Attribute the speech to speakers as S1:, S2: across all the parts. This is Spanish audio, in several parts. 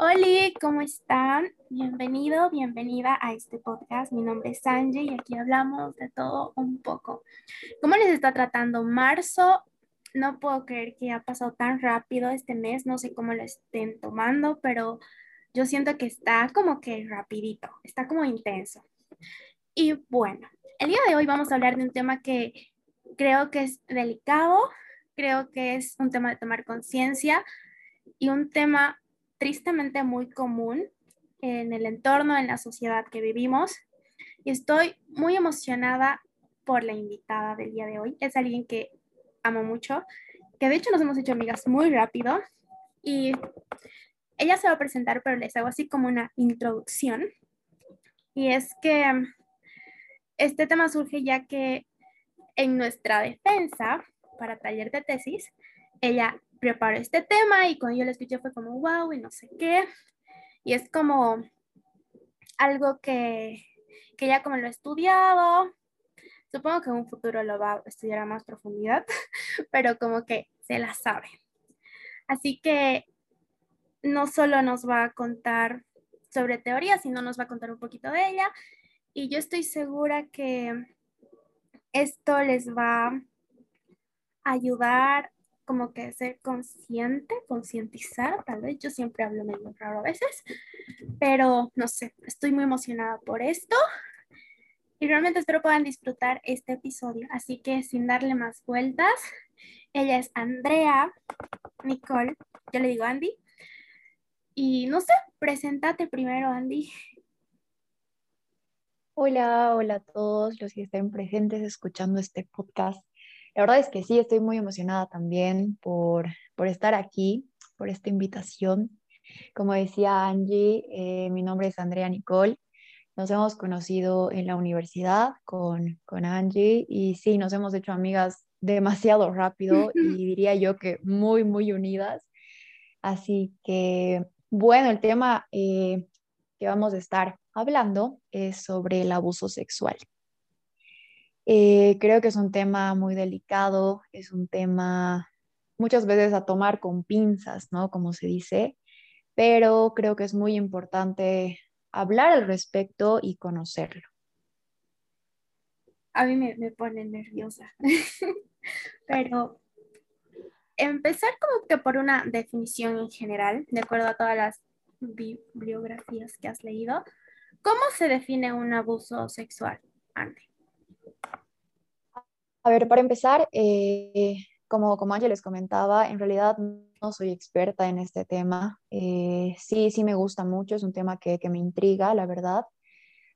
S1: Hola, ¿cómo están? Bienvenido, bienvenida a este podcast. Mi nombre es Sanji y aquí hablamos de todo un poco. ¿Cómo les está tratando marzo? No puedo creer que ha pasado tan rápido este mes. No sé cómo lo estén tomando, pero yo siento que está como que rapidito, está como intenso. Y bueno, el día de hoy vamos a hablar de un tema que creo que es delicado, creo que es un tema de tomar conciencia y un tema tristemente muy común en el entorno, en la sociedad que vivimos. Y estoy muy emocionada por la invitada del día de hoy. Es alguien que amo mucho, que de hecho nos hemos hecho amigas muy rápido. Y ella se va a presentar, pero les hago así como una introducción. Y es que este tema surge ya que en nuestra defensa para taller de tesis, ella preparó este tema y cuando yo lo escuché fue como, wow, y no sé qué. Y es como algo que, que ya como lo he estudiado, supongo que en un futuro lo va a estudiar a más profundidad, pero como que se la sabe. Así que no solo nos va a contar sobre teoría, sino nos va a contar un poquito de ella. Y yo estoy segura que esto les va a ayudar como que ser consciente, concientizar, tal vez yo siempre hablo medio raro a veces, pero no sé, estoy muy emocionada por esto y realmente espero puedan disfrutar este episodio. Así que sin darle más vueltas, ella es Andrea Nicole, yo le digo Andy. Y no sé, preséntate primero, Andy.
S2: Hola, hola a todos los que estén presentes escuchando este podcast. La verdad es que sí, estoy muy emocionada también por, por estar aquí, por esta invitación. Como decía Angie, eh, mi nombre es Andrea Nicole. Nos hemos conocido en la universidad con, con Angie y sí, nos hemos hecho amigas demasiado rápido y diría yo que muy, muy unidas. Así que, bueno, el tema eh, que vamos a estar hablando es sobre el abuso sexual. Eh, creo que es un tema muy delicado, es un tema muchas veces a tomar con pinzas, ¿no? Como se dice, pero creo que es muy importante hablar al respecto y conocerlo.
S1: A mí me, me pone nerviosa, pero empezar como que por una definición en general, de acuerdo a todas las bibliografías que has leído, ¿cómo se define un abuso sexual, Andy?
S2: A ver, para empezar, eh, como, como les comentaba, en realidad no soy experta en este tema. Eh, sí, sí me gusta mucho, es un tema que, que, me intriga, la verdad.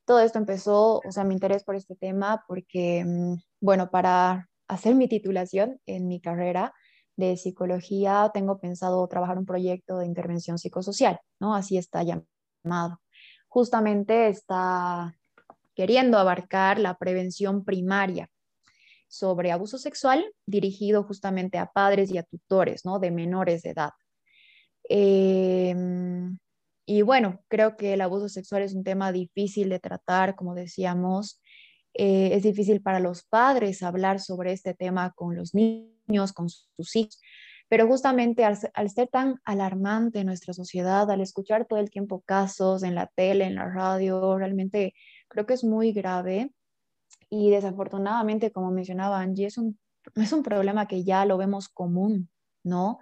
S2: Todo esto empezó, o sea, mi interés por este tema porque, mm, bueno, para hacer mi titulación en mi carrera de psicología, tengo pensado trabajar un proyecto de intervención psicosocial, ¿no? Así está llamado. Justamente está queriendo abarcar la prevención primaria sobre abuso sexual dirigido justamente a padres y a tutores, ¿no? De menores de edad. Em, y bueno, creo que el abuso sexual es un tema difícil de tratar, como decíamos. Eh, es difícil para los padres hablar sobre este tema con los niños, con sus hijos, pero justamente al, al, ser tan alarmante nuestra sociedad, al escuchar todo el tiempo casos en la tele, en la radio, realmente creo que es muy grave y desafortunadamente, como mencionaba Angie, es un, es un problema que ya lo vemos común, ¿no?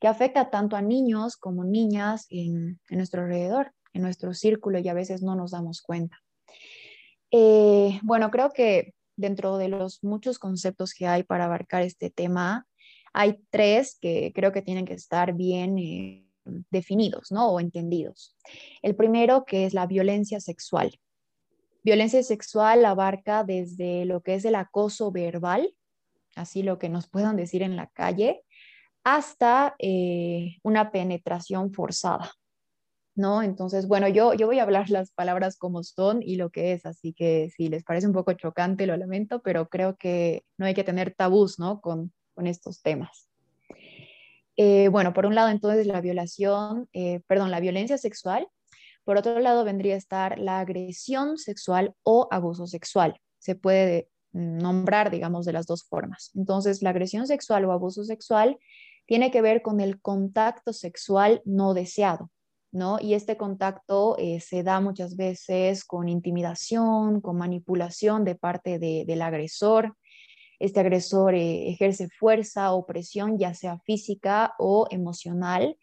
S2: Que afecta tanto a niños como niñas en, en nuestro alrededor, en nuestro círculo y a veces no nos damos cuenta. Eh, bueno, creo que dentro de los muchos conceptos que hay para abarcar este tema, hay tres que creo que tienen que estar bien eh, definidos, ¿no? O entendidos. El primero, que es la violencia sexual. Violencia sexual abarca desde lo que es el acoso verbal, así lo que nos puedan decir en la calle, hasta eh, una penetración forzada, ¿no? Entonces, bueno, yo, yo voy a hablar las palabras como son y lo que es, así que si les parece un poco chocante, lo lamento, pero creo que no hay que tener tabús, ¿no? Con, estos temas. Eh, bueno, por un lado, entonces, la violación, eh, perdón, la violencia sexual por otro lado, vendría a estar la agresión sexual o abuso sexual. Se puede nombrar, digamos, de las dos formas. Entonces, la agresión sexual o abuso sexual tiene que ver con el contacto sexual no deseado, ¿no? Y este contacto eh, se da muchas veces con intimidación, con manipulación de parte del agresor. Este agresor eh, ejerce fuerza o presión, ya sea física o emocional,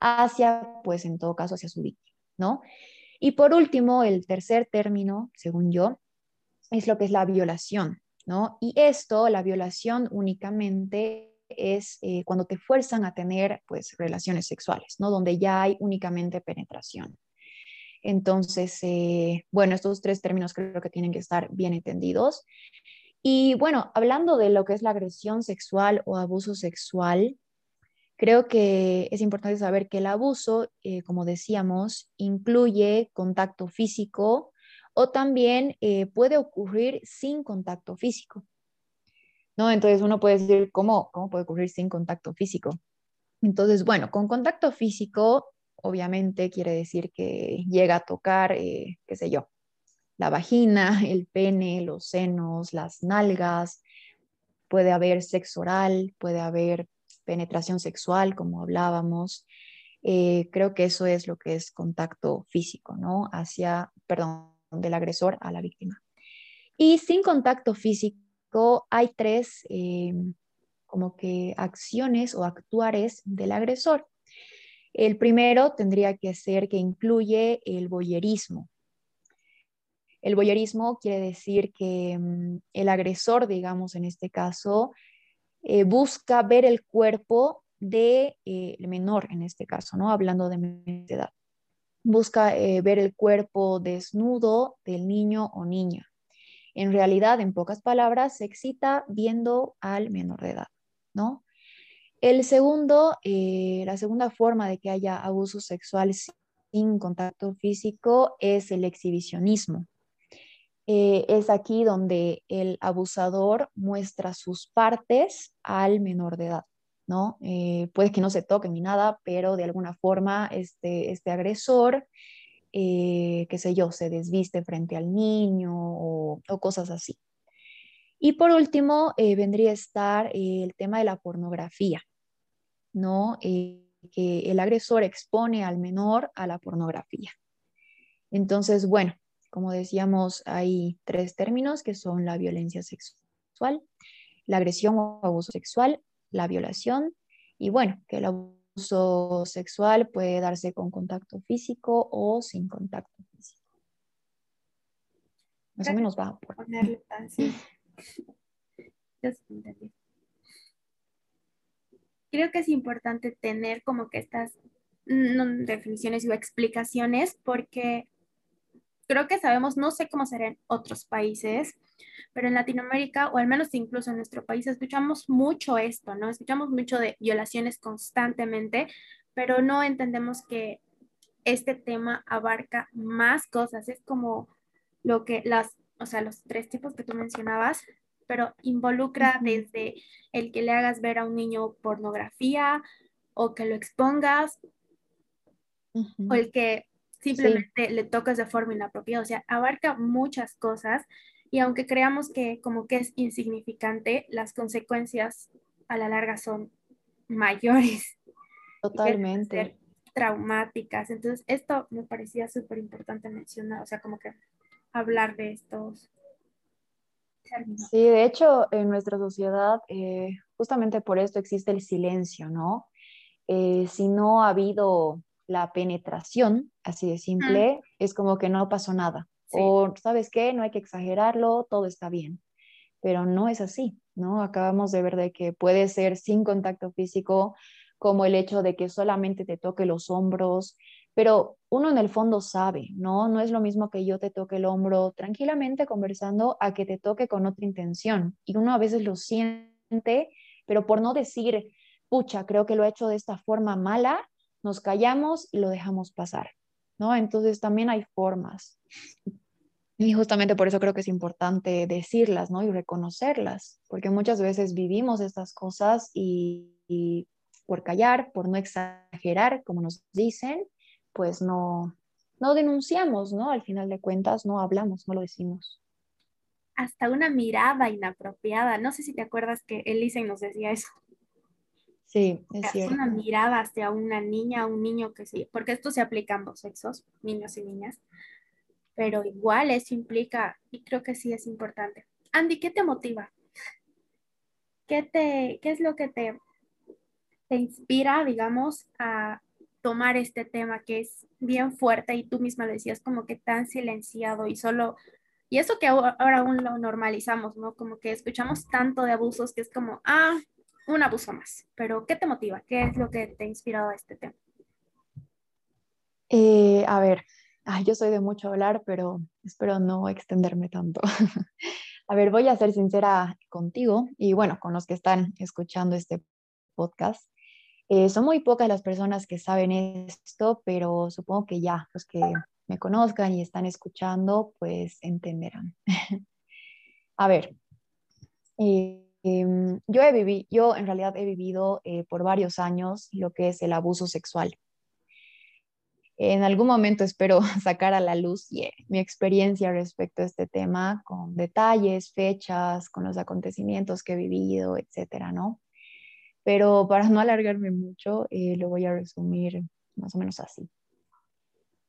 S2: hacia, pues en todo caso, hacia su víctima, ¿no? Y por último, el tercer término, según yo, es lo que es la violación, ¿no? Y esto, la violación únicamente es eh, cuando te fuerzan a tener pues relaciones sexuales, ¿no? Donde ya hay únicamente penetración. Entonces, eh, bueno, estos tres términos creo que tienen que estar bien entendidos. Y bueno, hablando de lo que es la agresión sexual o abuso sexual, creo que es importante saber que el abuso, eh, como decíamos, incluye contacto físico o también puede ocurrir sin contacto físico. ¿no? Entonces uno puede decir, ¿cómo, cómo puede ocurrir sin contacto físico? Entonces, bueno, con contacto físico, obviamente quiere decir que llega a tocar, eh, qué sé yo, la vagina, el pene, los senos, las nalgas, puede haber sexo oral, puede haber penetración sexual, como hablábamos. Eh, creo que eso es lo que es contacto físico, ¿no? Hacia, perdón, del agresor a la víctima. Y sin contacto físico, hay tres eh, como que acciones o actuares del agresor. El primero tendría que ser que incluye el boyerismo. El boyerismo quiere decir que mm, el agresor, digamos en este caso, eh, busca ver el cuerpo del de, eh, menor, en este caso, ¿no? Hablando de edad. Busca ver el cuerpo desnudo del niño o niña. En realidad, en pocas palabras, se excita viendo al menor de edad, ¿no? El segundo, eh, la segunda forma de que haya abuso sexual sin contacto físico es el exhibicionismo. Eh, es aquí donde el abusador muestra sus partes al menor de edad, ¿no? Eh, puede que no se toque ni nada, pero de alguna forma este, este agresor eh, qué sé yo, se desviste frente al niño o, cosas así. Y por último, eh, vendría a estar el tema de la pornografía, ¿no? que el agresor expone al menor a la pornografía. Entonces, bueno, como decíamos, hay tres términos que son la violencia sexual, la agresión o abuso sexual, la violación y bueno, que el abuso uso sexual puede darse con contacto físico o sin contacto físico. Más o menos va por ponerle
S1: Creo que es importante tener como que estas mm, definiciones o explicaciones porque creo que sabemos, no sé cómo será en otros países, pero en Latinoamérica, o al menos incluso en nuestro país, escuchamos mucho esto, ¿no? Escuchamos mucho de violaciones constantemente, pero no entendemos que este tema abarca más cosas. Es como lo que las, o sea, los tres tipos que tú mencionabas, pero involucra desde el que le hagas ver a un niño pornografía o que lo expongas, o el que simplemente le tocas de forma inapropiada, o sea, abarca muchas cosas y aunque creamos que como que es insignificante, las consecuencias a la larga son mayores.
S2: Totalmente.
S1: Traumáticas. Entonces, esto me parecía súper importante mencionar, o sea, como que hablar de estos
S2: Sí, de hecho, en nuestra sociedad, eh, justamente por esto existe el silencio, ¿no? Eh, si no ha habido la penetración, así de simple, es como que no pasó nada. O, ¿sabes qué? No hay que exagerarlo, todo está bien. Pero no es así, ¿no? Acabamos de ver de que puede ser sin contacto físico, como el hecho de que solamente te toque los hombros, pero uno en el fondo sabe, ¿no? No es lo mismo que yo te toque el hombro tranquilamente conversando a que te toque con otra intención. Y uno a veces lo siente, pero por no decir, pucha, creo que lo he hecho de esta forma mala, nos callamos y lo dejamos pasar, ¿no? Entonces también hay formas. Y justamente por eso creo que es importante decirlas, ¿no? Y reconocerlas, porque muchas veces vivimos estas cosas y, por callar, por no exagerar, como nos dicen, pues no, no denunciamos, ¿no? Al final de cuentas no hablamos, no lo decimos.
S1: Hasta una mirada inapropiada. No sé si te acuerdas que Elisen nos decía eso.
S2: Sí, es cierto.
S1: Una mirada hacia una niña, un niño que sí, porque esto se aplica a ambos sexos, niños y niñas, pero igual eso implica, y creo que sí es importante. Andy, ¿qué te motiva? ¿Qué, te, qué es lo que te, te inspira, digamos, a tomar este tema que es bien fuerte y tú misma lo decías como que tan silenciado y solo, y eso que ahora aún lo normalizamos, ¿no? Como que escuchamos tanto de abusos que es como, ah, un abuso más, pero ¿qué te motiva? ¿Qué es lo que te ha inspirado a este tema?
S2: Eh, a ver, yo soy de mucho hablar, pero espero no extenderme tanto. a ver, voy a ser sincera contigo y bueno, con los que están escuchando este podcast. Eh, son muy pocas las personas que saben esto, pero supongo que ya los que me conozcan y están escuchando, pues entenderán. A ver, eh, em, yo, he vivido, yo en realidad he vivido eh, por varios años lo que es el abuso sexual. En algún momento espero sacar a la luz mi experiencia respecto a este tema con detalles, fechas, con los acontecimientos que he vivido, etcétera, ¿no? Pero para no alargarme mucho, eh, lo voy a resumir más o menos así.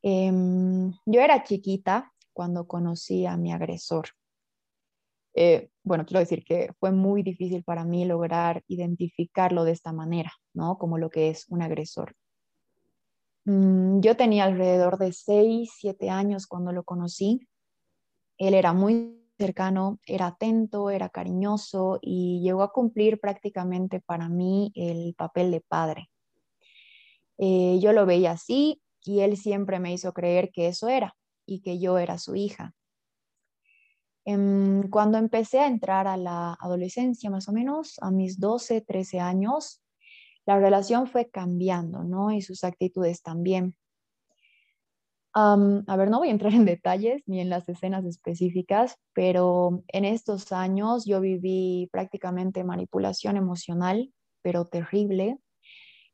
S2: Em, yo era chiquita cuando conocí a mi agresor. Eh, bueno, quiero decir que fue muy difícil para mí lograr identificarlo de esta manera, ¿no? Como lo que es un agresor. Mm, yo tenía alrededor de 6, 7 años cuando lo conocí. Él era muy cercano, era atento, era cariñoso y llegó a cumplir prácticamente para mí el papel de padre. Eh, yo lo veía así y él siempre me hizo creer que eso era y que yo era su hija. Em, cuando empecé a entrar a la adolescencia, más o menos a mis 12, 13 años, la relación fue cambiando, ¿no? Y sus actitudes también a ver, no voy a entrar en detalles ni en las escenas específicas, pero en estos años yo viví prácticamente manipulación emocional, pero terrible,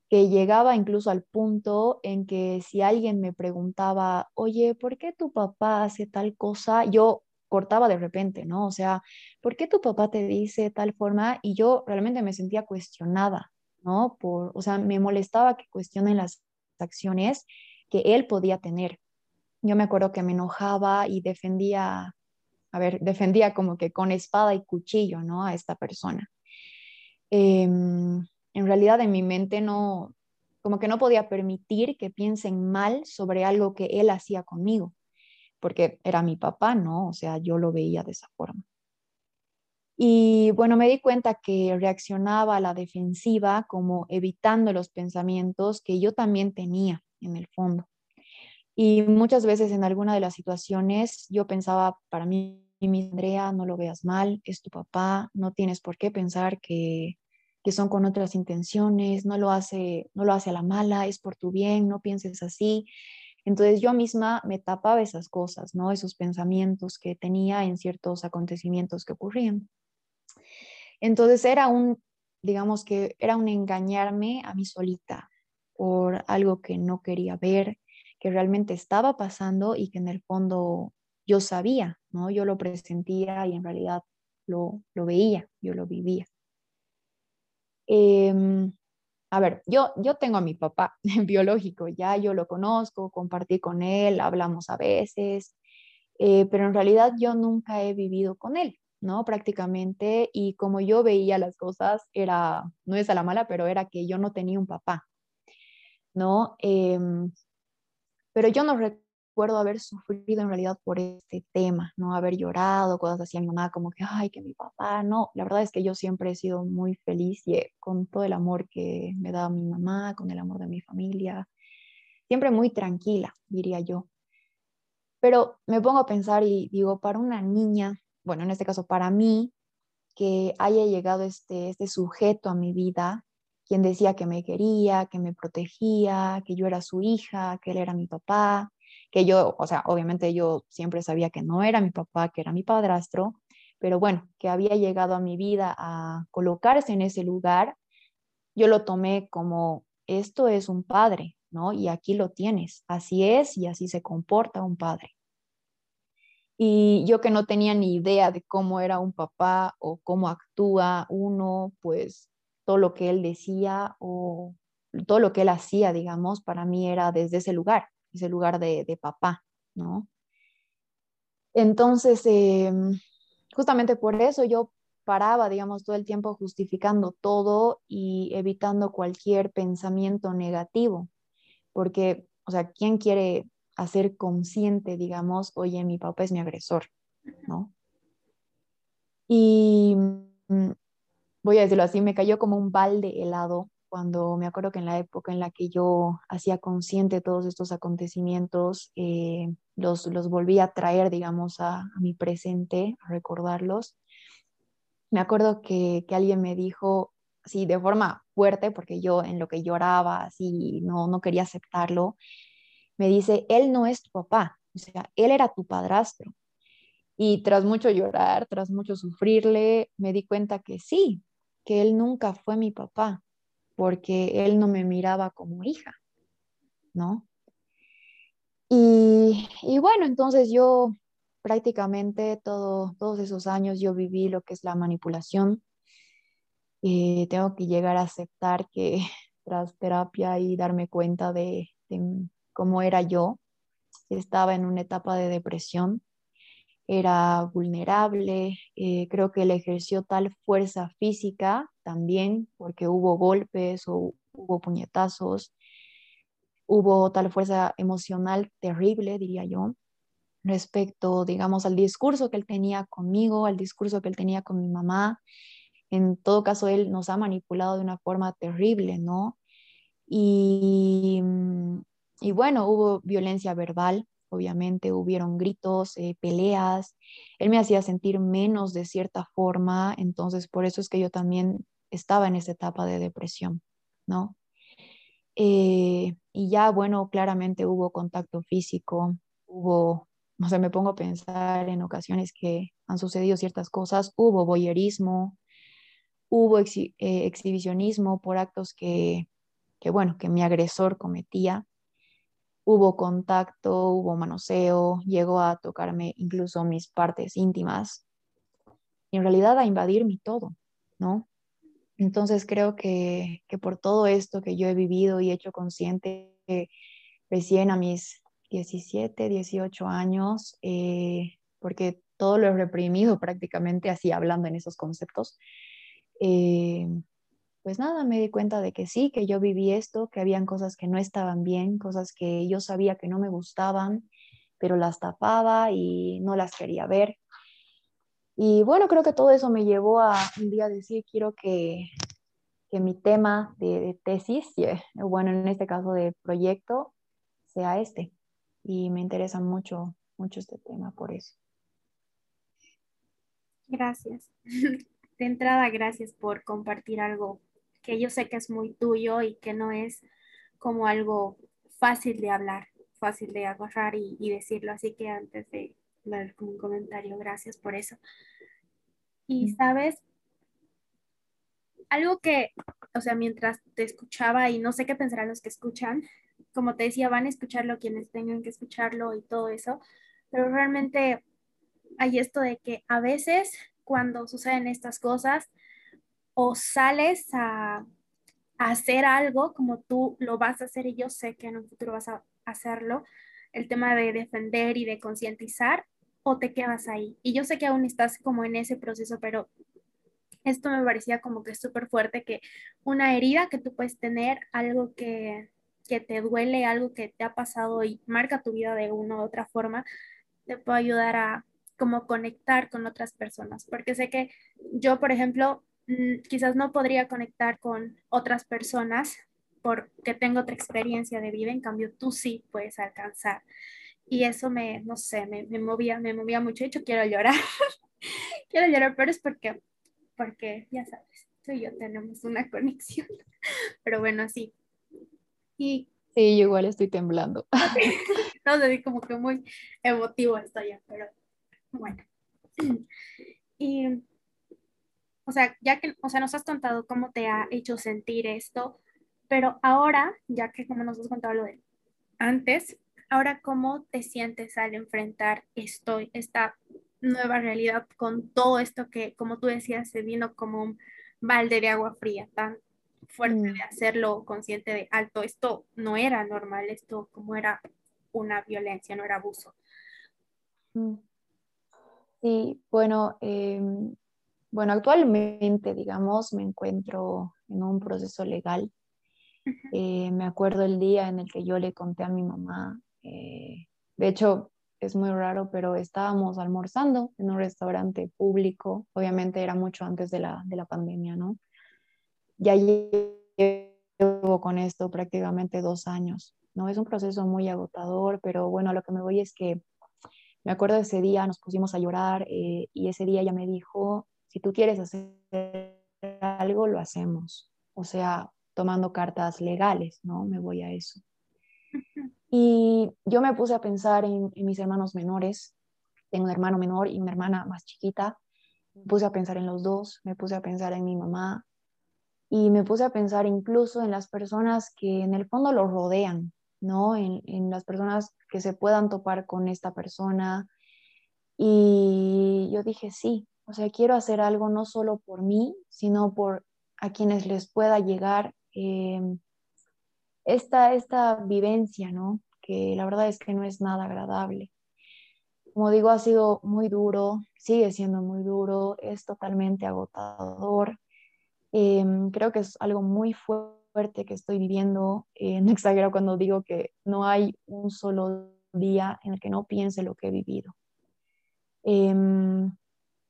S2: que llegaba incluso al punto en que si alguien me preguntaba, oye, ¿por qué tu papá hace tal cosa? Yo cortaba de repente, ¿no? O sea, ¿por qué tu papá te dice tal forma? Y yo realmente me sentía cuestionada, ¿no? Por, o sea, me molestaba que cuestionen las acciones que él podía tener yo me acuerdo que me enojaba y defendía, a ver, defendía como que con espada y cuchillo, ¿no? A esta persona. Em, en realidad en mi mente no, como que no podía permitir que piensen mal sobre algo que él hacía conmigo, porque era mi papá, ¿no? O sea, yo lo veía de esa forma. Y bueno, me di cuenta que reaccionaba a la defensiva como evitando los pensamientos que yo también tenía en el fondo. Y muchas veces en alguna de las situaciones yo pensaba para mí, mi Andrea, no lo veas mal, es tu papá, no tienes por qué pensar que, que son con otras intenciones, no lo, hace, no lo hace a la mala, es por tu bien, no pienses así. Entonces yo misma me tapaba esas cosas, ¿no? Esos pensamientos que tenía en ciertos acontecimientos que ocurrían. Entonces era un, digamos que era un engañarme a mí solita por algo que no quería ver, que realmente estaba pasando y que en el fondo yo sabía, ¿no? Yo lo presentía y en realidad lo, veía, yo lo vivía. Em, a ver, yo, yo tengo a mi papá biológico, ya yo lo conozco, compartí con él, hablamos a veces, eh, pero en realidad yo nunca he vivido con él, ¿no? Prácticamente, y como yo veía las cosas, era, no es a la mala, pero era que yo no tenía un papá, ¿no? Em, pero yo no recuerdo haber sufrido en realidad por este tema, no haber llorado, cosas así a mi mamá, como que, ay, que mi papá, no, la verdad es que yo siempre he sido muy feliz y eh, con todo el amor que me da mi mamá, con el amor de mi familia, siempre muy tranquila, diría yo. Pero me pongo a pensar y digo, para una niña, bueno, en este caso para mí, que haya llegado este, este sujeto a mi vida, quien decía que me quería, que me protegía, que yo era su hija, que él era mi papá, que yo, o sea, obviamente yo siempre sabía que no era mi papá, que era mi padrastro, pero bueno, que había llegado a mi vida a colocarse en ese lugar, yo lo tomé como, esto es un padre, ¿no? Y aquí lo tienes, así es y así se comporta un padre. Y yo que no tenía ni idea de cómo era un papá o cómo actúa uno, pues todo lo que él decía o todo lo que él hacía, digamos, para mí era desde ese lugar, ese lugar de, papá, ¿no? Entonces, em, justamente por eso yo paraba, digamos, todo el tiempo justificando todo y evitando cualquier pensamiento negativo, porque, o sea, ¿quién quiere hacer consciente, digamos, oye, mi papá es mi agresor, ¿no? Y mm, voy a decirlo así, me cayó como un balde helado cuando me acuerdo que en la época en la que yo hacía consciente todos estos acontecimientos, eh, los, los volví a traer, digamos, a, mi presente, a recordarlos. Me acuerdo que, que alguien me dijo, sí, de forma fuerte, porque yo en lo que lloraba, así, no, no quería aceptarlo, me dice, él no es tu papá, o sea, él era tu padrastro. Y tras mucho llorar, tras mucho sufrirle, me di cuenta que sí, que él nunca fue mi papá, porque él no me miraba como hija, ¿no? Y, y bueno, entonces yo prácticamente todo, todos esos años yo viví lo que es la manipulación. y tengo que llegar a aceptar que tras terapia y darme cuenta de, cómo era yo, estaba en una etapa de depresión, era vulnerable, eh, creo que él ejerció tal fuerza física también, porque hubo golpes o hubo puñetazos, hubo tal fuerza emocional terrible, diría yo, respecto, digamos, al discurso que él tenía conmigo, al discurso que él tenía con mi mamá. En todo caso, él nos ha manipulado de una forma terrible, ¿no? Y, y bueno, hubo violencia verbal, obviamente hubieron gritos, eh, peleas, él me hacía sentir menos de cierta forma, entonces por eso es que yo también estaba en esa etapa de depresión, ¿no? Eh, y ya, bueno, claramente hubo contacto físico, hubo, no sé, me pongo a pensar en ocasiones que han sucedido ciertas cosas, hubo boyerismo, hubo eh, exhibicionismo por actos que, que, bueno, que mi agresor cometía hubo contacto, hubo manoseo, llegó a tocarme incluso mis partes íntimas y en realidad a invadir mi todo, ¿no? Entonces creo que, que por todo esto que yo he vivido y hecho consciente recién a mis 17, 18 años, eh, porque todo lo he reprimido prácticamente así hablando en esos conceptos, eh, pues nada, me di cuenta de que sí, que yo viví esto, que habían cosas que no estaban bien, cosas que yo sabía que no me gustaban, pero las tapaba y no las quería ver. Y bueno, creo que todo eso me llevó a un día decir, quiero que, que mi tema de, de tesis, bueno, en este caso de proyecto, sea este. Y me interesa mucho, mucho este tema por eso.
S1: Gracias. De entrada, gracias por compartir algo que yo sé que es muy tuyo y que no es como algo fácil de hablar, fácil de agarrar y, decirlo. Así que antes de un comentario, gracias por eso. Y sabes, algo que, o sea, mientras te escuchaba y no sé qué pensarán los que escuchan, como te decía, van a escucharlo quienes tengan que escucharlo y todo eso, pero realmente hay esto de que a veces cuando suceden estas cosas, o sales a, hacer algo como tú lo vas a hacer y yo sé que en un futuro vas a hacerlo, el tema de defender y de concientizar, o te quedas ahí. Y yo sé que aún estás como en ese proceso, pero esto me parecía como que es súper fuerte, que una herida que tú puedes tener, algo que, que te duele, algo que te ha pasado y marca tu vida de una u otra forma, te puede ayudar a como conectar con otras personas. Porque sé que yo, por ejemplo, Mm, quizás no podría conectar con otras personas porque tengo otra experiencia de vida, en cambio tú sí puedes alcanzar. Y eso me, no sé, me, me movía, me movía mucho. De hecho, quiero llorar. quiero llorar, pero es porque, porque, ya sabes, tú y yo tenemos una conexión. pero bueno, sí.
S2: Y Sí, yo igual estoy temblando.
S1: no sé, como que muy emotivo estoy ya, pero bueno. Y o sea, ya que, o sea, nos has contado cómo te ha hecho sentir esto, pero ahora, ya que como nos has contado lo de antes, ahora cómo te sientes al enfrentar esto, esta nueva realidad con todo esto que, como tú decías, se vino como balde de agua fría tan fuerte
S2: Mm.
S1: de hacerlo consciente de alto, esto no era normal, esto como era una violencia, no era abuso.
S2: Mm. Sí, bueno, em, bueno, actualmente, digamos, me encuentro en un proceso legal. Eh, me acuerdo el día en el que yo le conté a mi mamá, eh, de hecho, es muy raro, pero estábamos almorzando en un restaurante público, obviamente era mucho antes de la, de la pandemia, ¿no? Ya llevo con esto prácticamente dos años, ¿no? Es un proceso muy agotador, pero bueno, a lo que me voy es que me acuerdo de ese día, nos pusimos a llorar eh, y ese día ella me dijo, si tú quieres hacer algo, lo hacemos. O sea, tomando cartas legales, ¿no? Me voy a eso. Y yo me puse a pensar en, en, mis hermanos menores. Tengo un hermano menor y una hermana más chiquita. Me puse a pensar en los dos, me puse a pensar en mi mamá y me puse a pensar incluso en las personas que en el fondo lo rodean, ¿no? En, en las personas que se puedan topar con esta persona. Y yo dije, sí, o sea, quiero hacer algo no solo por mí, sino por a quienes les pueda llegar eh, esta, esta vivencia, ¿no? Que la verdad es que no es nada agradable. Como digo, ha sido muy duro, sigue siendo muy duro, es totalmente agotador. Eh, creo que es algo muy fuerte que estoy viviendo. Eh, no exagero cuando digo que no hay un solo día en el que no piense lo que he vivido. Eh,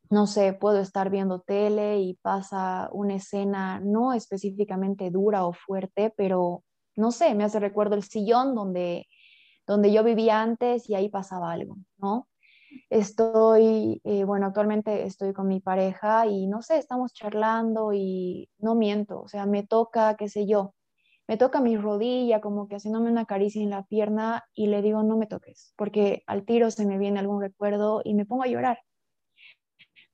S2: no sé, puedo estar viendo tele y pasa una escena no específicamente dura o fuerte, pero no sé, me hace recuerdo el sillón donde, donde yo vivía antes y ahí pasaba algo, ¿no? Estoy, eh, bueno, actualmente estoy con mi pareja y no sé, estamos charlando y no miento, o sea, me toca, qué sé yo, me toca mi rodilla, como que haciéndome una caricia en la pierna y le digo, no me toques, porque al tiro se me viene algún recuerdo y me pongo a llorar.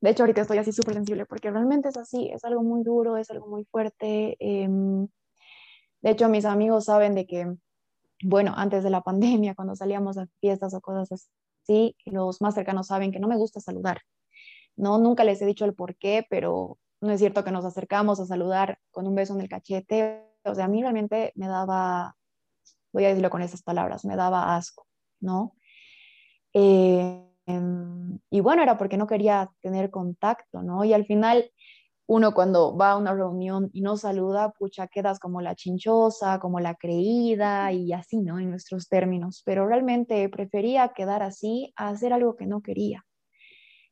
S2: De hecho, ahorita estoy así súper sensible porque realmente es así, es algo muy duro, es algo muy fuerte. Eh, de hecho, mis amigos saben de que, bueno, antes de la pandemia, cuando salíamos a fiestas o cosas así, los más cercanos saben que no me gusta saludar. No, nunca les he dicho el por qué, pero no es cierto que nos acercamos a saludar con un beso en el cachete. O sea, a mí realmente me daba, voy a decirlo con esas palabras, me daba asco, ¿no? Eh, y bueno, era porque no quería tener contacto, ¿no? Y al final, uno cuando va a una reunión y no saluda, pucha, quedas como la chinchosa, como la creída y así, ¿no? En nuestros términos. Pero realmente prefería quedar así a hacer algo que no quería.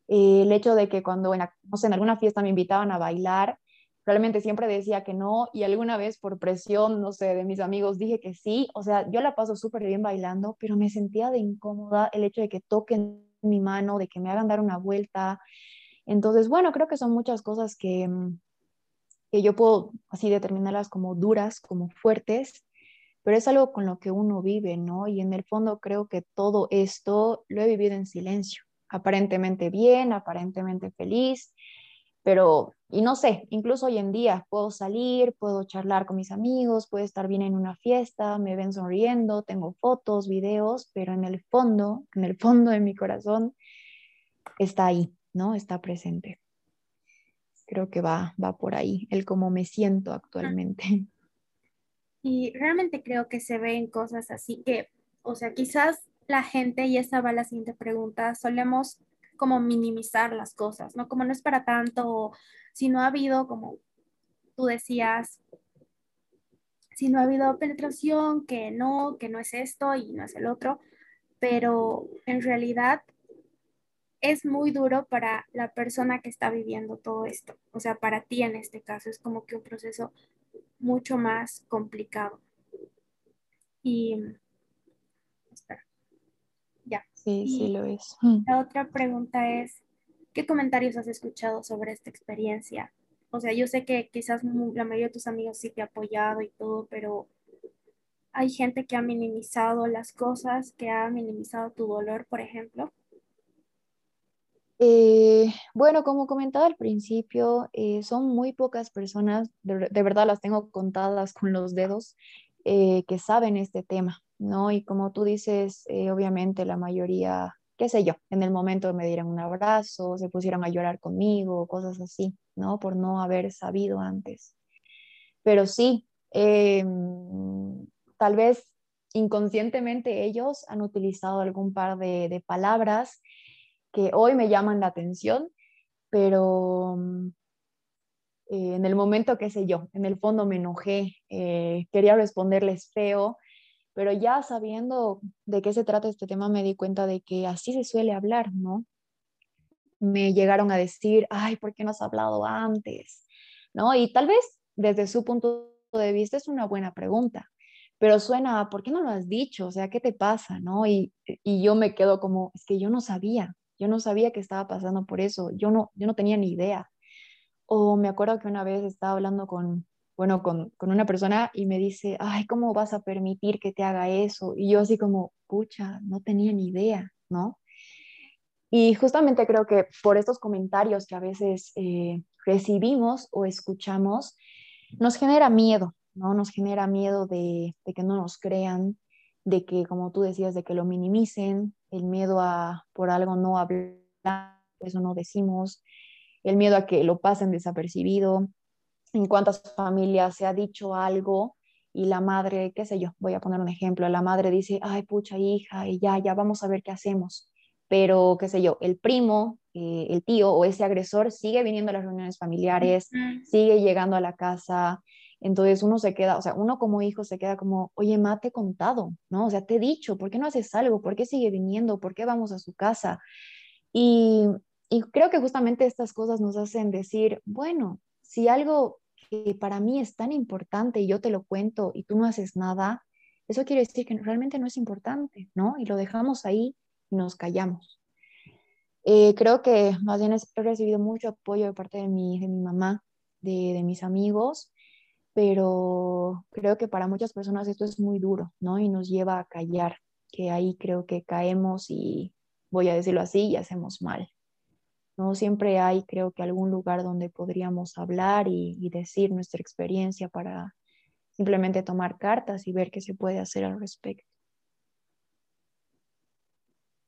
S2: Eh, el hecho de que cuando, en, no sé, en alguna fiesta me invitaban a bailar, realmente siempre decía que no y alguna vez por presión, no sé, de mis amigos dije que sí. O sea, yo la paso súper bien bailando, pero me sentía de incómoda el hecho de que toquen mi mano, de que me hagan dar una vuelta. Entonces, bueno, creo que son muchas cosas que, que yo puedo así determinarlas como duras, como fuertes, pero es algo con lo que uno vive, ¿no? Y en el fondo creo que todo esto lo he vivido en silencio, aparentemente bien, aparentemente feliz, pero, y no sé, incluso hoy en día puedo salir, puedo charlar con mis amigos, puedo estar bien en una fiesta, me ven sonriendo, tengo fotos, videos, pero en el fondo, en el fondo de mi corazón, está ahí, ¿no? Está presente. Creo que va, va por ahí, el cómo me siento actualmente.
S1: Y realmente creo que se ven cosas así que, o sea, quizás la gente, y esa va la siguiente pregunta, solemos como minimizar las cosas, ¿no? Como no es para tanto, si no ha habido, como tú decías, si no ha habido penetración, que no, que no es esto y no es el otro, pero en realidad es muy duro para la persona que está viviendo todo esto, o sea, para ti en este caso es como que un proceso mucho más complicado. Y.
S2: Sí,
S1: y
S2: sí lo es.
S1: La otra pregunta es, ¿qué comentarios has escuchado sobre esta experiencia? O sea, yo sé que quizás la mayoría de tus amigos sí te ha apoyado y todo, pero hay gente que ha minimizado las cosas, que ha minimizado tu dolor, por ejemplo.
S2: Eh, bueno, como comentaba al principio, eh, son muy pocas personas, de, de, verdad las tengo contadas con los dedos, eh, que saben este tema, ¿no? Y como tú dices, eh, obviamente la mayoría, qué sé yo, en el momento me dieron un abrazo, se pusieron a llorar conmigo, cosas así. ¿no? Por no haber sabido antes. Pero sí, eh, tal vez inconscientemente ellos han utilizado algún par de, palabras que hoy me llaman la atención, pero eh, en el momento, qué sé yo, en el fondo me enojé, eh, quería responderles feo, pero ya sabiendo de qué se trata este tema me di cuenta de que así se suele hablar, ¿no? Me llegaron a decir, ay, ¿por qué no has hablado antes? ¿No? Y tal vez desde su punto de vista es una buena pregunta, pero suena, ¿por qué no lo has dicho? O sea, ¿qué te pasa? ¿No? Y, y yo me quedo como, es que yo no sabía, yo no sabía que estaba pasando por eso, yo no, yo no tenía ni idea. O me acuerdo que una vez estaba hablando con, bueno, con, con, una persona y me dice, ay, ¿cómo vas a permitir que te haga eso? Y yo así como, pucha, no tenía ni idea, ¿no? Y justamente creo que por estos comentarios que a veces eh, recibimos o escuchamos, nos genera miedo, ¿no? Nos genera miedo de, de, que no nos crean, de que, como tú decías, de que lo minimicen, el miedo a por algo no hablar, eso no decimos, el miedo a que lo pasen desapercibido. En cuántas familias se ha dicho algo y la madre, qué sé yo, voy a poner un ejemplo, la madre dice, ay, pucha hija, y ya, ya vamos a ver qué hacemos. Pero, qué sé yo, el primo, eh, el tío o ese agresor sigue viniendo a las reuniones familiares, sigue llegando a la casa, entonces uno se queda, o sea, uno como hijo se queda como, oye, ma, te he contado, ¿no? O sea, te he dicho, ¿por qué no haces algo? ¿Por qué sigue viniendo? ¿Por qué vamos a su casa? Y, y creo que justamente estas cosas nos hacen decir, bueno, si algo que para mí es tan importante y yo te lo cuento y tú no haces nada, eso quiere decir que realmente no es importante, ¿no? Y lo dejamos ahí y nos callamos. Eh, creo que más bien he recibido mucho apoyo de parte de mi, de mi mamá, de, de mis amigos, pero creo que para muchas personas esto es muy duro, ¿no? Y nos lleva a callar, que ahí creo que caemos y, voy a decirlo así, y hacemos mal. ¿No? Siempre hay, creo que, algún lugar donde podríamos hablar y, y decir nuestra experiencia para simplemente tomar cartas y ver qué se puede hacer al respecto.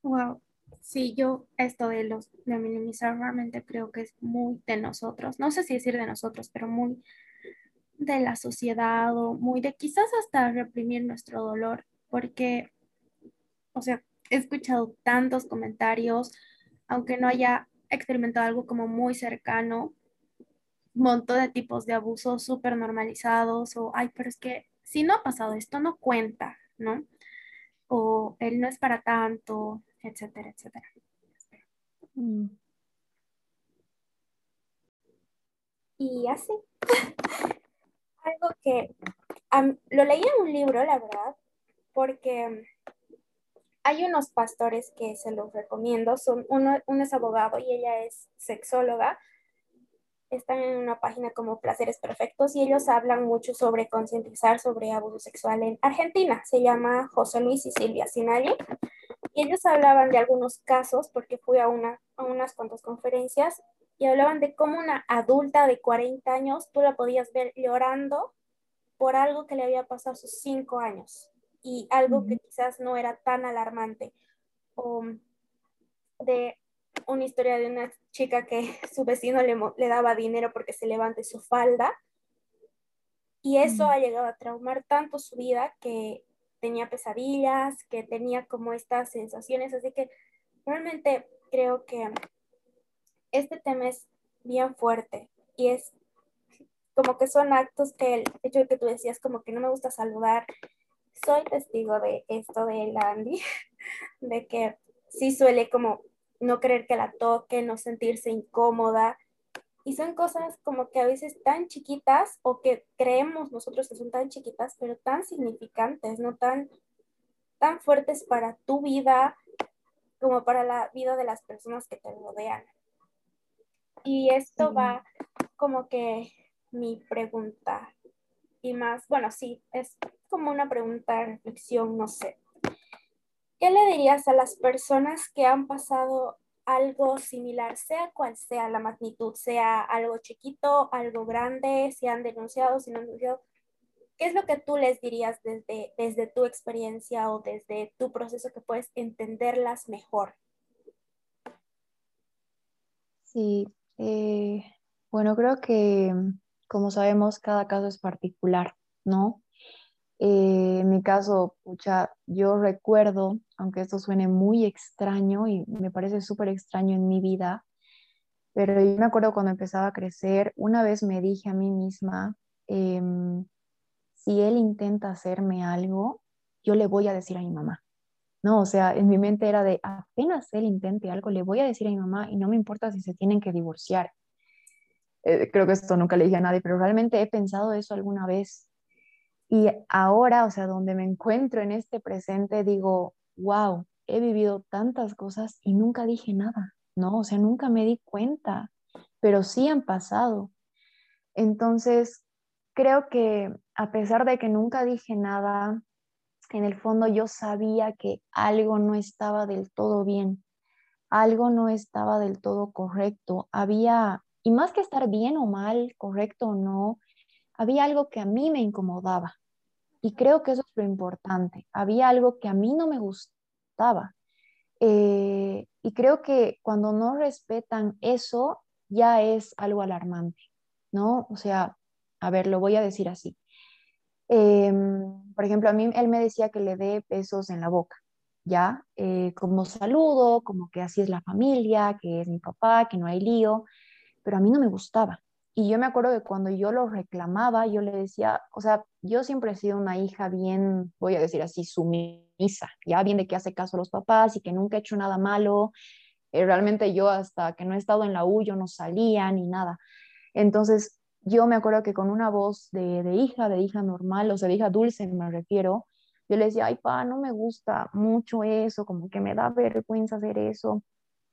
S1: Wow, sí, yo esto de los de minimizar realmente creo que es muy de nosotros. No sé si decir de nosotros, pero muy de la sociedad o muy de quizás hasta reprimir nuestro dolor, porque, o sea, he escuchado tantos comentarios, aunque no haya experimentado algo como muy cercano, un montón de tipos de abusos súper normalizados o, ay, pero es que si no ha pasado esto, no cuenta, ¿no? O él no es para tanto, etcétera, etcétera. Mm. Y así. algo que lo leí en un libro, la verdad, porque hay unos pastores que se los recomiendo. Son uno, uno es abogado y ella es sexóloga. Están en una página como Placeres Perfectos y ellos hablan mucho sobre concientizar sobre abuso sexual en Argentina. Se llama José Luis y Silvia Sinali. Y ellos hablaban de algunos casos, porque fui a, una, a unas cuantas conferencias, y hablaban de cómo una adulta de 40 años tú la podías ver llorando por algo que le había pasado a sus 5 años y algo que quizás no era tan alarmante. O de una historia de una chica que su vecino le, le daba dinero porque se levante su falda y eso ha llegado a traumar tanto su vida que tenía pesadillas, que tenía como estas sensaciones, así que realmente creo que este tema es bien fuerte y es como que son actos que el hecho de que tú decías como que no me gusta saludar, soy testigo de esto de Landy, de que sí suele como no querer que la toque, no sentirse incómoda. Y son cosas como que a veces tan chiquitas o que creemos nosotros que son tan chiquitas, pero tan significantes, no tan, tan fuertes para tu vida como para la vida de las personas que te rodean. Y esto va como que mi pregunta. Más, bueno, sí, es como una pregunta reflexión, no sé. ¿Qué le dirías a las personas que han pasado algo similar, sea cual sea la magnitud, sea algo chiquito, algo grande, si han denunciado, si no han denunciado? ¿Qué es lo que tú les dirías desde, desde tu experiencia o desde tu proceso que puedes entenderlas mejor?
S2: Sí, eh, Bueno, creo que, como sabemos, cada caso es particular, ¿no? Eh, en mi caso, pucha, yo recuerdo, aunque esto suene muy extraño y me parece súper extraño en mi vida, pero yo me acuerdo cuando empezaba a crecer, una vez me dije a mí misma, em, si él intenta hacerme algo, yo le voy a decir a mi mamá. No, o sea, en mi mente era de apenas él intente algo, le voy a decir a mi mamá y no me importa si se tienen que divorciar. Eh, creo que esto nunca le dije a nadie, pero realmente he pensado eso alguna vez. Y ahora, o sea, donde me encuentro en este presente, digo, wow, he vivido tantas cosas y nunca dije nada, ¿no? O sea, nunca me di cuenta, pero sí han pasado. Entonces, creo que a pesar de que nunca dije nada, en el fondo yo sabía que algo no estaba del todo bien, algo no estaba del todo correcto. Había, y más que estar bien o mal, correcto o no, había algo que a mí me incomodaba. Y creo que eso es lo importante. Había algo que a mí no me gustaba. Eh, y creo que cuando no respetan eso, ya es algo alarmante, ¿no? O sea, a ver, lo voy a decir así. Em, por ejemplo, a mí él me decía que le dé besos en la boca, ¿ya? Eh, como saludo, como que así es la familia, que es mi papá, que no hay lío, pero a mí no me gustaba. Y yo me acuerdo que cuando yo lo reclamaba, yo le decía, o sea, yo siempre he sido una hija bien, voy a decir así, sumisa, ya bien de que hace caso a los papás y que nunca he hecho nada malo. Eh, realmente yo hasta que no he estado en la U, yo no salía ni nada. Entonces, yo me acuerdo que con una voz de, de, hija, de hija normal, o sea, de hija dulce me refiero, yo le decía, ay, pa, no me gusta mucho eso, como que me da vergüenza hacer eso.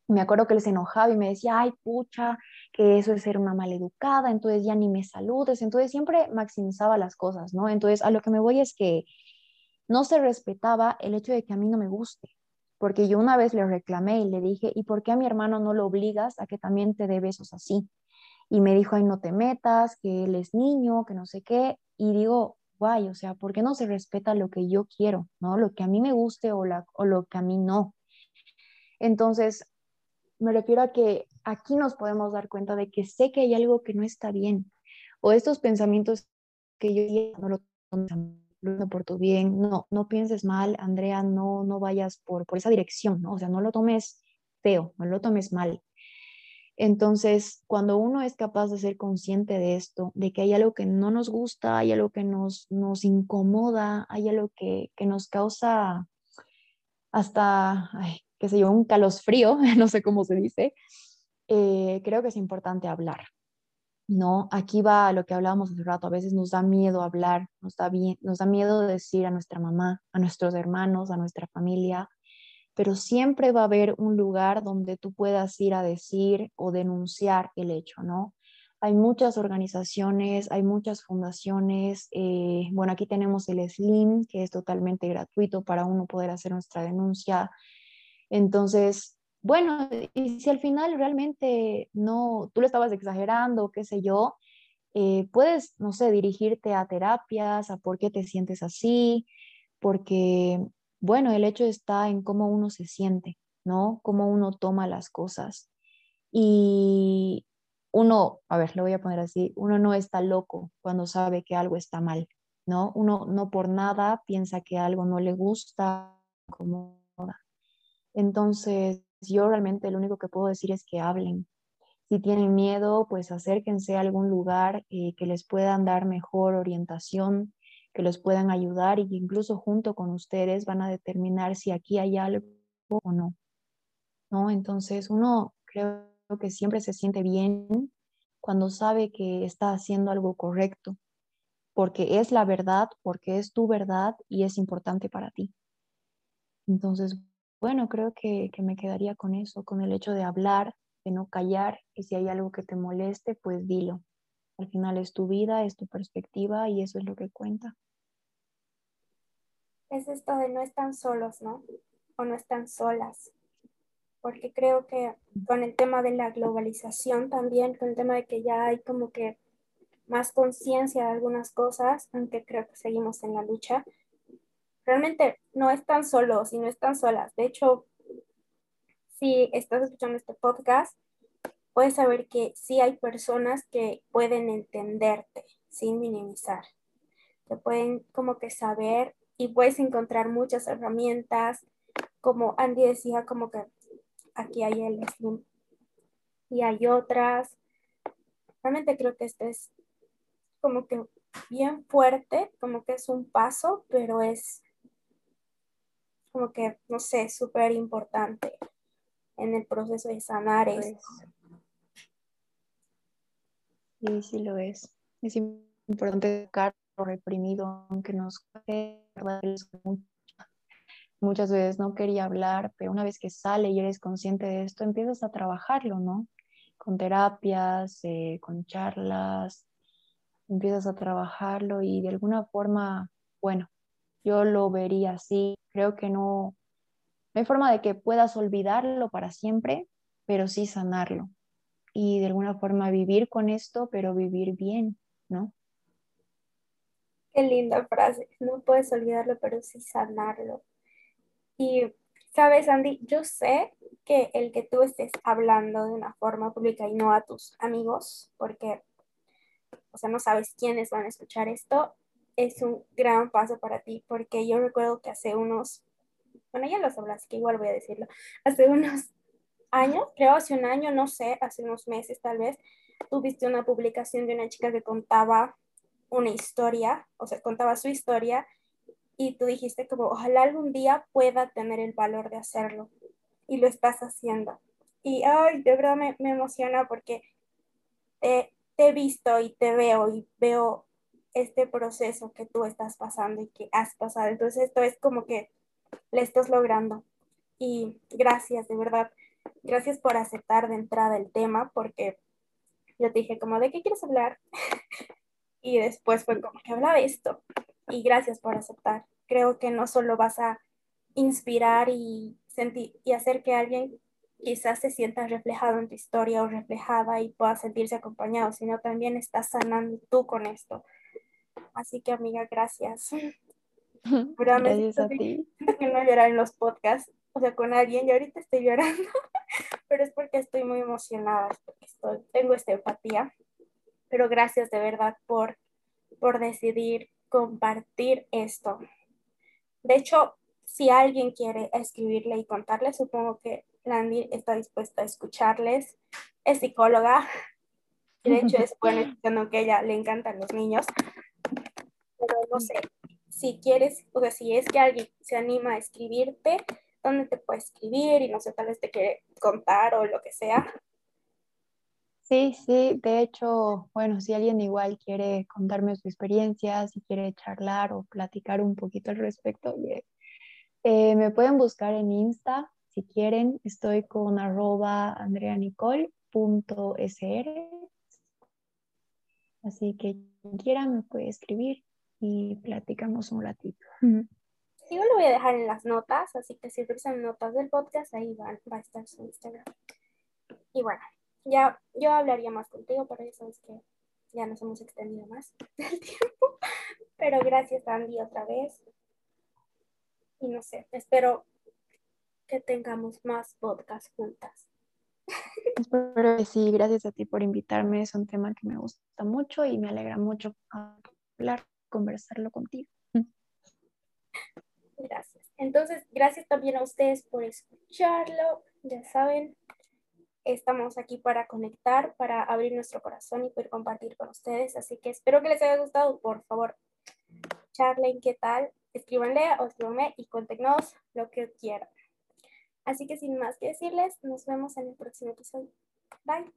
S2: Me acuerdo que él se enojaba y me decía, ay, pucha, que eso es ser una maleducada, entonces ya ni me saludes, entonces siempre maximizaba las cosas, ¿no? Entonces a lo que me voy es que no se respetaba el hecho de que a mí no me guste, porque yo una vez le reclamé y le dije, ¿y por qué a mi hermano no lo obligas a que también te dé besos así? y me dijo, ay, no te metas, que él es niño, que no sé qué, y digo, guay, o sea, ¿por qué no se respeta lo que yo quiero, ¿no? Lo que a mí me guste o, la, o lo que a mí no. Entonces, me refiero a que aquí nos podemos dar cuenta de que sé que hay algo que no está bien, o estos pensamientos que yo no lo por tu bien, no, no pienses mal, Andrea, no, no vayas por, por esa dirección, ¿no? O sea, no lo tomes feo, no lo tomes mal. Entonces, cuando uno es capaz de ser consciente de esto, de que hay algo que no nos gusta, hay algo que nos, nos incomoda, hay algo que, que nos causa hasta, qué sé yo, un calosfrío, no sé cómo se dice, eh, creo que es importante hablar. No, aquí va lo que hablábamos hace rato, a veces nos da miedo hablar, nos da, bien, nos da miedo decir a nuestra mamá, a nuestros hermanos, a nuestra familia, pero siempre va a haber un lugar donde tú puedas ir a decir o denunciar el hecho, ¿no? Hay muchas organizaciones, hay muchas fundaciones. Eh, bueno, aquí tenemos el SLIM, que es totalmente gratuito para uno poder hacer nuestra denuncia. Entonces, bueno, y si al final realmente no, tú lo estabas exagerando, qué sé yo, eh, puedes, no sé, dirigirte a terapias, a por qué te sientes así, porque bueno, el hecho está en cómo uno se siente, ¿no? Cómo uno toma las cosas. Y uno, a ver, lo voy a poner así, uno no está loco cuando sabe que algo está mal, ¿no? Uno no por nada piensa que algo no le gusta, como Entonces, yo realmente lo único que puedo decir es que hablen. Si tienen miedo, pues acérquense a algún lugar eh, que les puedan dar mejor orientación, que los puedan ayudar y que incluso junto con ustedes van a determinar si aquí hay algo o no. ¿no? Entonces uno creo que siempre se siente bien cuando sabe que está haciendo algo correcto, porque es la verdad, porque es tu verdad y es importante para ti. Entonces, bueno, creo que, que me quedaría con eso, con el hecho de hablar, de no callar y si hay algo que te moleste, pues dilo. Al final es tu vida, es tu perspectiva y eso es lo que cuenta.
S1: Es esto de no están solos, ¿no? O no están solas. Porque creo que con el tema de la globalización también, con el tema de que ya hay como que más conciencia de algunas cosas, aunque creo que seguimos en la lucha, realmente no están solos y no están solas. De hecho, si estás escuchando este podcast, puedes saber que sí hay personas que pueden entenderte sin minimizar. Te pueden como que saber y puedes encontrar muchas herramientas, como Andy decía, como que aquí hay el Slim y hay otras. Realmente creo que este es como que bien fuerte, como que es un paso, pero es como que, no sé, súper importante en el proceso de sanar eso.
S2: Sí, sí lo es. Es importante sacar lo reprimido, aunque nos muchas veces no quería hablar, pero una vez que sale y eres consciente de esto, empiezas a trabajarlo, ¿no? Con terapias, eh, con charlas, empiezas a trabajarlo y de alguna forma, bueno, yo lo vería así. Creo que no, no hay forma de que puedas olvidarlo para siempre, pero sí sanarlo. Y de alguna forma vivir con esto, pero vivir bien, ¿no?
S1: Qué linda frase. No puedes olvidarlo, pero sí sanarlo. Y, sabes, Andy, yo sé que el que tú estés hablando de una forma pública y no a tus amigos, porque, o sea, no sabes quiénes van a escuchar esto, es un gran paso para ti, porque yo recuerdo que hace unos, bueno, ya los hablas, que igual voy a decirlo, hace unos años, creo hace un año, no sé, hace unos meses tal vez, tuviste una publicación de una chica que contaba una historia, o sea, contaba su historia y tú dijiste como, ojalá algún día pueda tener el valor de hacerlo y lo estás haciendo. Y, ay, de verdad me, me emociona porque te he visto y te veo y veo este proceso que tú estás pasando y que has pasado. Entonces esto es como que le estás logrando. Y gracias, de verdad. Gracias por aceptar de entrada el tema porque yo te dije como, ¿de qué quieres hablar? y después fue como que habla de esto. Y gracias por aceptar. Creo que no solo vas a inspirar y sentir y hacer que alguien quizás se sienta reflejado en tu historia o reflejada y pueda sentirse acompañado, sino también estás sanando tú con esto. Así que amiga, gracias.
S2: gracias a ti.
S1: que no llorar en los podcasts, o sea, con alguien, y ahorita estoy llorando, pero es porque estoy muy emocionada, porque estoy, tengo esta empatía. Pero gracias de verdad por, por decidir compartir esto. De hecho, si alguien quiere escribirle y contarle, supongo que Landy está dispuesta a escucharles. Es psicóloga. Y de hecho es bueno escuchando que a ella le encantan los niños pero no sé, si quieres, o sea, si es que alguien se anima a escribirte, ¿dónde te puede escribir? Y no sé, tal vez te quiere contar o lo que sea.
S2: Sí, sí, de hecho, bueno, si alguien igual quiere contarme su experiencia, si quiere charlar o platicar un poquito al respecto, eh, me pueden buscar en Insta, si quieren, estoy con arroba andreanicol.sr. Así que quien quiera me puede escribir y platicamos un ratito.
S1: Yo lo voy a dejar en las notas, así que si revisan notas del podcast, ahí va, va a estar su Instagram. Y bueno, ya yo hablaría más contigo, pero ya sabes que ya nos hemos extendido más del tiempo. Pero gracias, Andy, otra vez. Y no sé, espero que tengamos más podcasts juntas.
S2: Espero que sí, gracias a ti por invitarme. Es un tema que me gusta mucho y me alegra mucho hablar conversarlo contigo.
S1: Gracias. Entonces, gracias también a ustedes por escucharlo. Ya saben, estamos aquí para conectar, para abrir nuestro corazón y poder compartir con ustedes. Así que espero que les haya gustado. Por favor, charlen qué tal, escríbanle o escríbanme y cuéntenos lo que quieran. Así que sin más que decirles, nos vemos en el próximo episodio. Bye.